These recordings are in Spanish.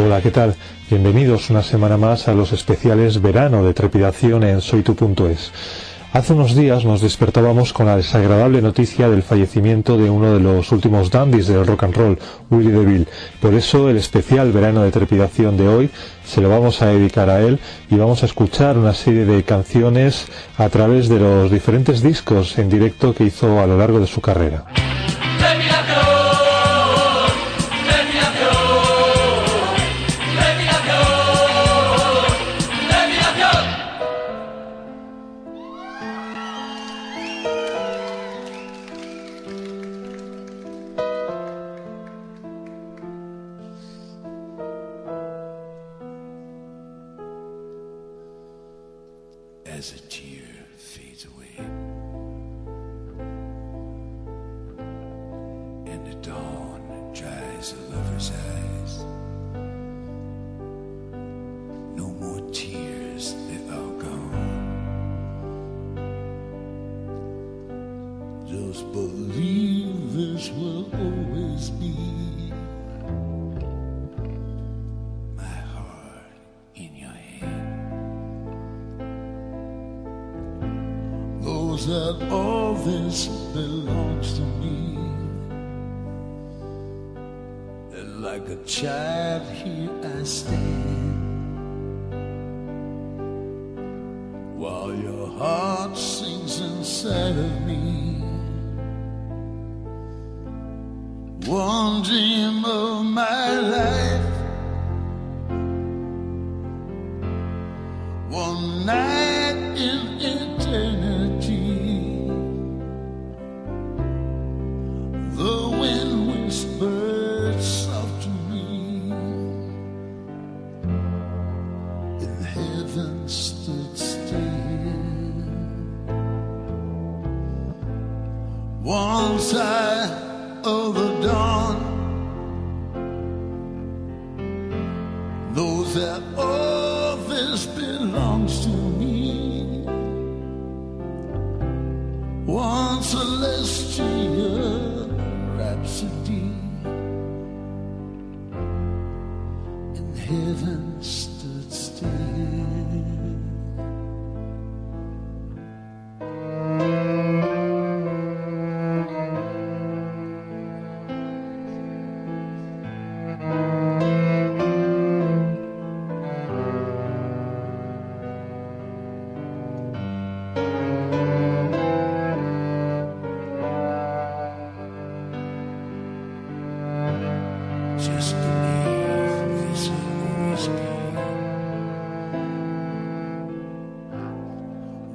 Hola, ¿qué tal? Bienvenidos una semana más a los especiales verano de trepidación en soytu.es. Hace unos días nos despertábamos con la desagradable noticia del fallecimiento de uno de los últimos dandies del rock and roll, Willie DeVille. Por eso el especial verano de trepidación de hoy se lo vamos a dedicar a él y vamos a escuchar una serie de canciones a través de los diferentes discos en directo que hizo a lo largo de su carrera. is a Jesus. that all this belongs to me. And like a child, here I stand. While your heart sings inside of me, one dream of my life. that all this belongs to me. One celestial rhapsody in heaven.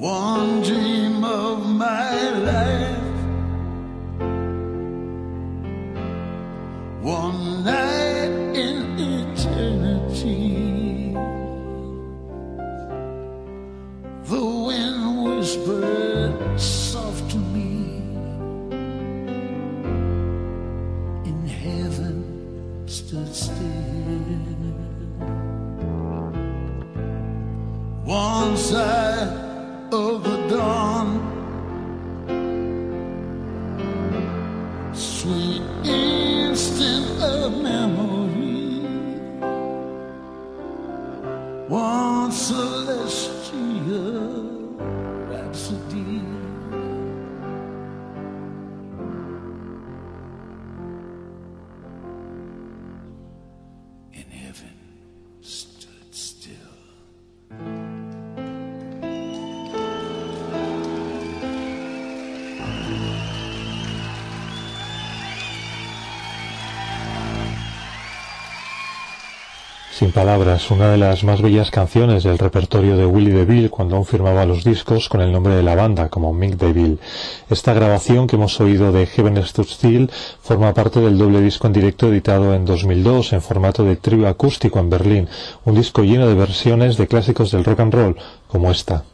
One dream of my life. Sin palabras, una de las más bellas canciones del repertorio de Willie DeVille cuando aún firmaba los discos con el nombre de la banda, como Mick DeVille. Esta grabación que hemos oído de Heaven Stood Still forma parte del doble disco en directo editado en 2002 en formato de trío acústico en Berlín, un disco lleno de versiones de clásicos del rock and roll, como esta.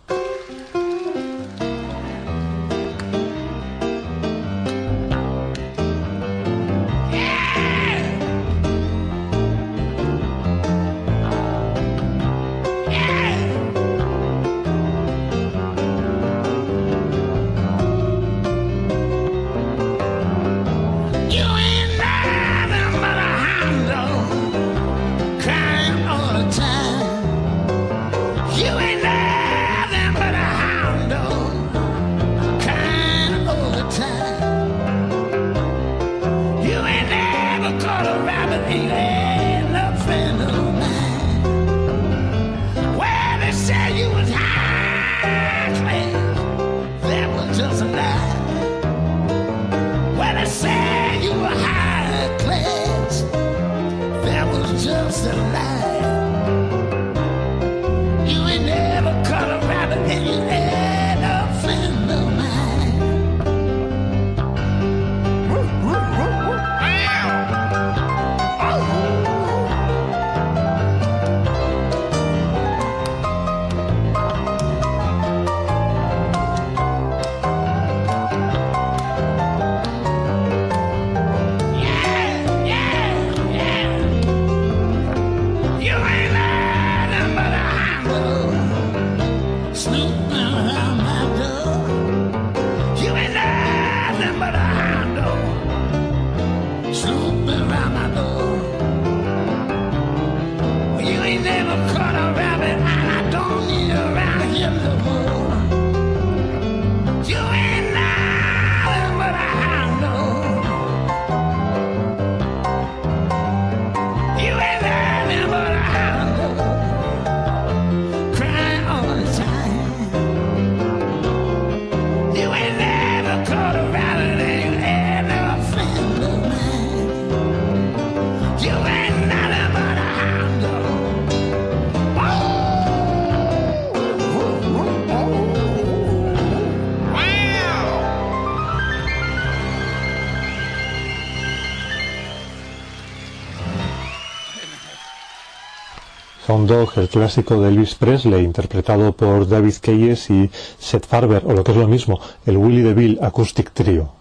Dog, el clásico de Elvis Presley, interpretado por David Keyes y Seth Farber, o lo que es lo mismo, el Willie DeVille Acoustic Trio.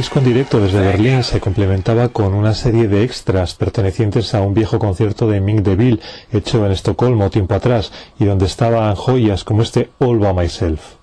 Disco en directo desde Berlín se complementaba con una serie de extras pertenecientes a un viejo concierto de Mick DeVille hecho en Estocolmo tiempo atrás y donde estaban joyas como este All By Myself.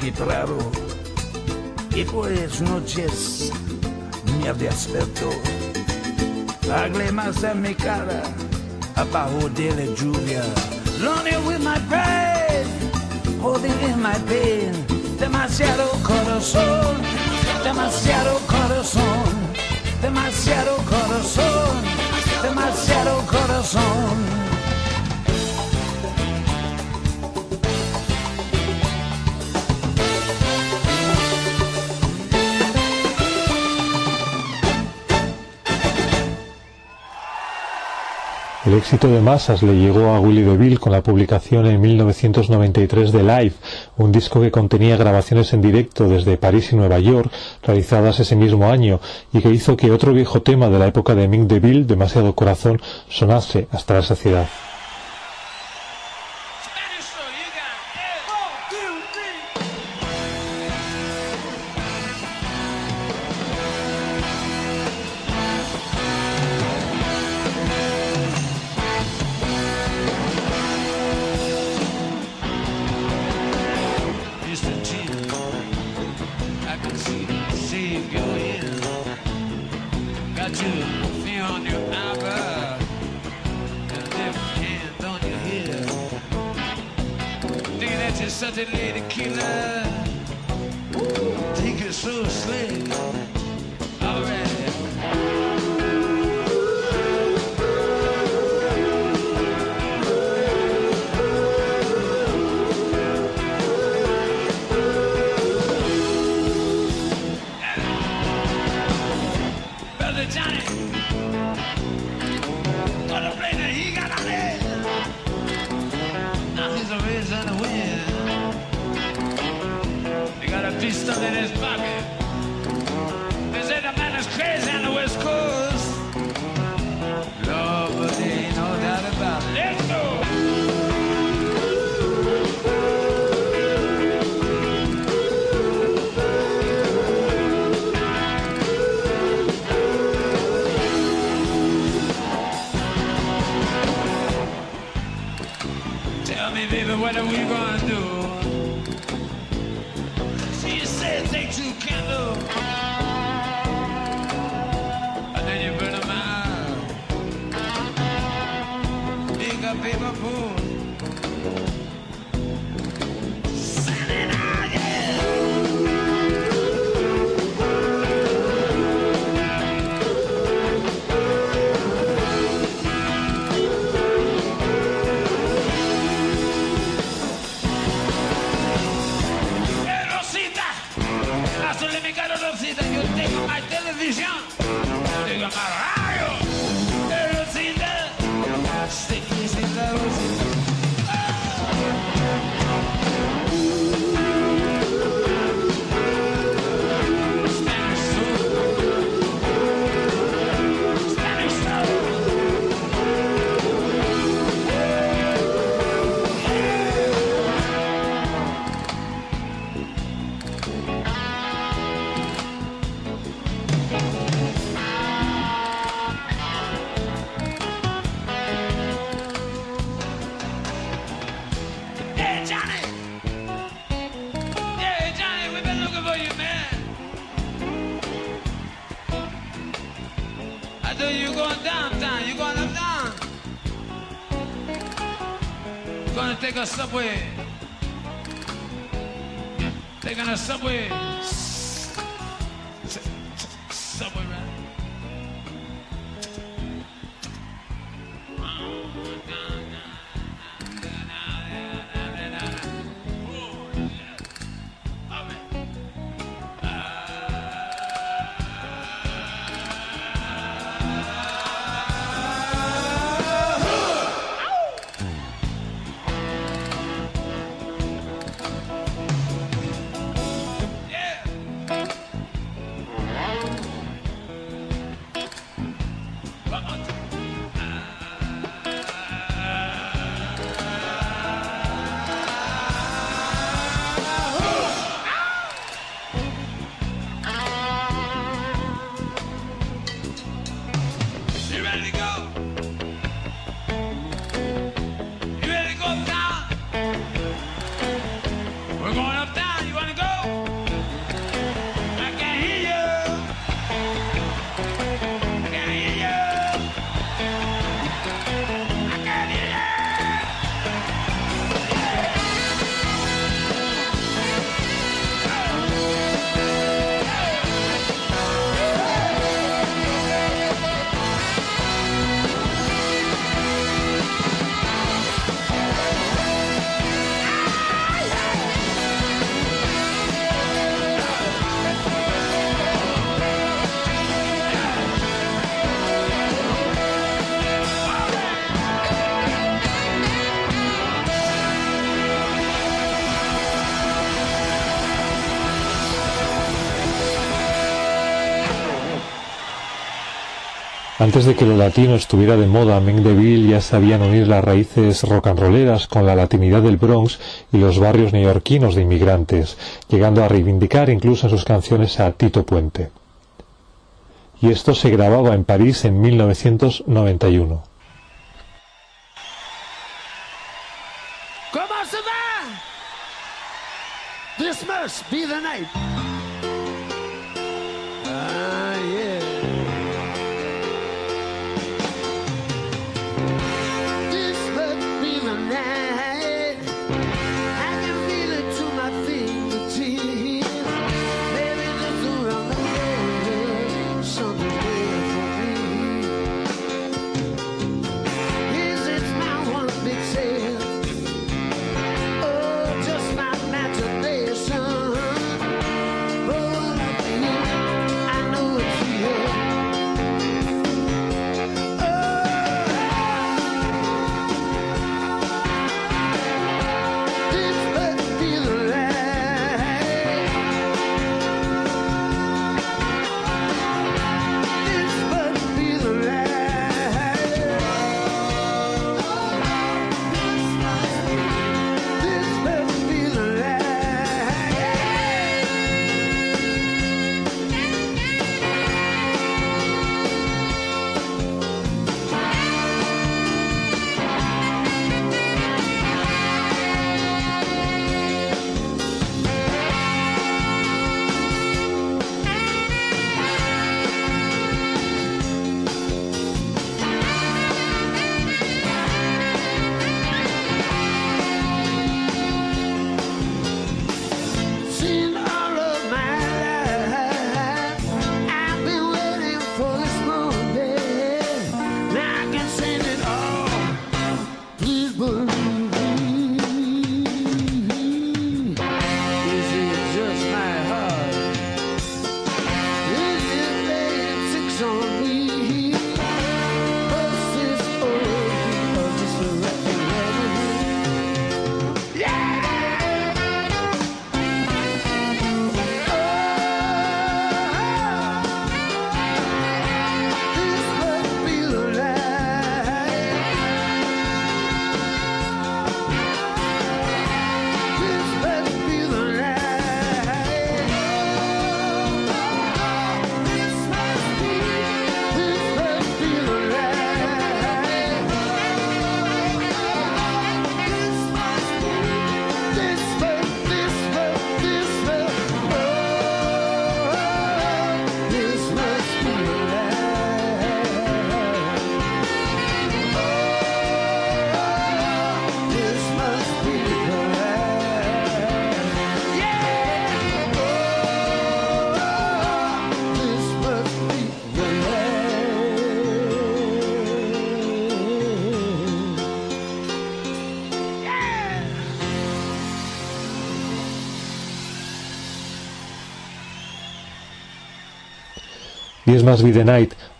Estoy quebrado y las noches me desperto. Lágrimas en mi cara abajo de la lluvia. Lonely with my pride, holding in my pain. Demasiado corazón, demasiado corazón, El éxito de masas le llegó a Willy DeVille con la publicación en 1993 de Live, un disco que contenía grabaciones en directo desde París y Nueva York, realizadas ese mismo año, y que hizo que otro viejo tema de la época de Mick DeVille, Demasiado Corazón, sonase hasta la saciedad. pistola en el. Take a subway. Taking a subway. Antes de que lo latino estuviera de moda, Meng ya sabían unir las raíces rock and rolleras con la latinidad del Bronx y los barrios neoyorquinos de inmigrantes, llegando a reivindicar incluso en sus canciones a Tito Puente. Y esto se grababa en París en 1991. y es más Be the Night,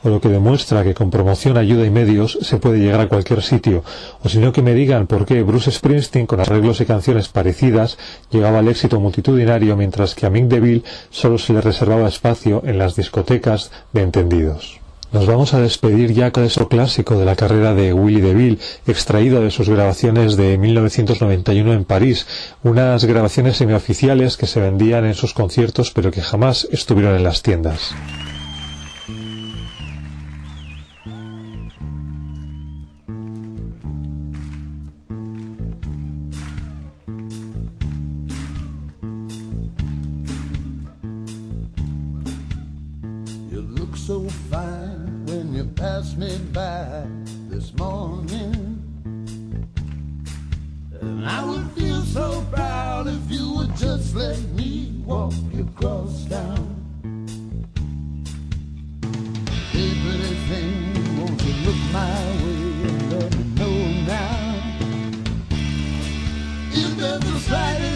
o lo que demuestra que con promoción, ayuda y medios se puede llegar a cualquier sitio, o si no que me digan por qué Bruce Springsteen, con arreglos y canciones parecidas, llegaba al éxito multitudinario mientras que a Mick DeVille solo se le reservaba espacio en las discotecas de entendidos. Nos vamos a despedir ya con eso clásico de la carrera de Willie DeVille, extraído de sus grabaciones de 1991 en París, unas grabaciones semioficiales que se vendían en sus conciertos pero que jamás estuvieron en las tiendas. You look so fine when you pass me by this morning. And I would feel so proud if you would just let me walk across town. Hey, pretty won't you look my way and let me know now? If there's a slightest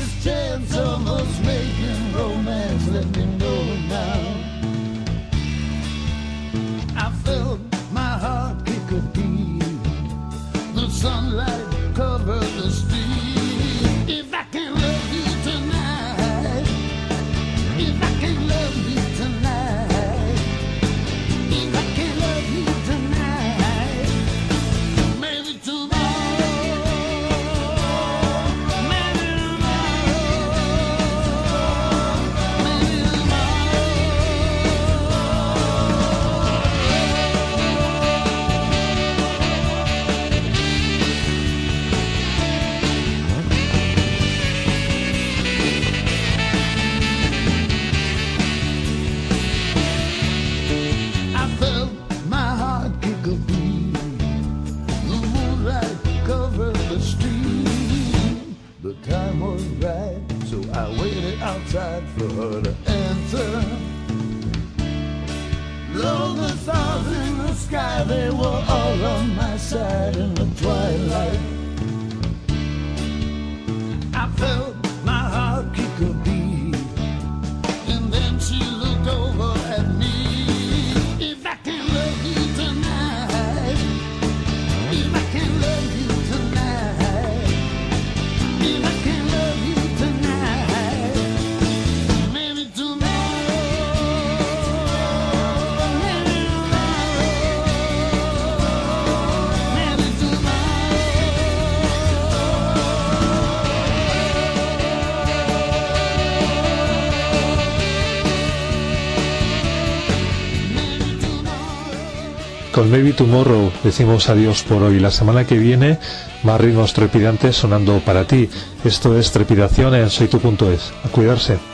Maybe Tomorrow decimos adiós por hoy. La semana que viene, más ritmos trepidantes sonando para ti. Esto es Trepidaciones en soytu.es. A cuidarse.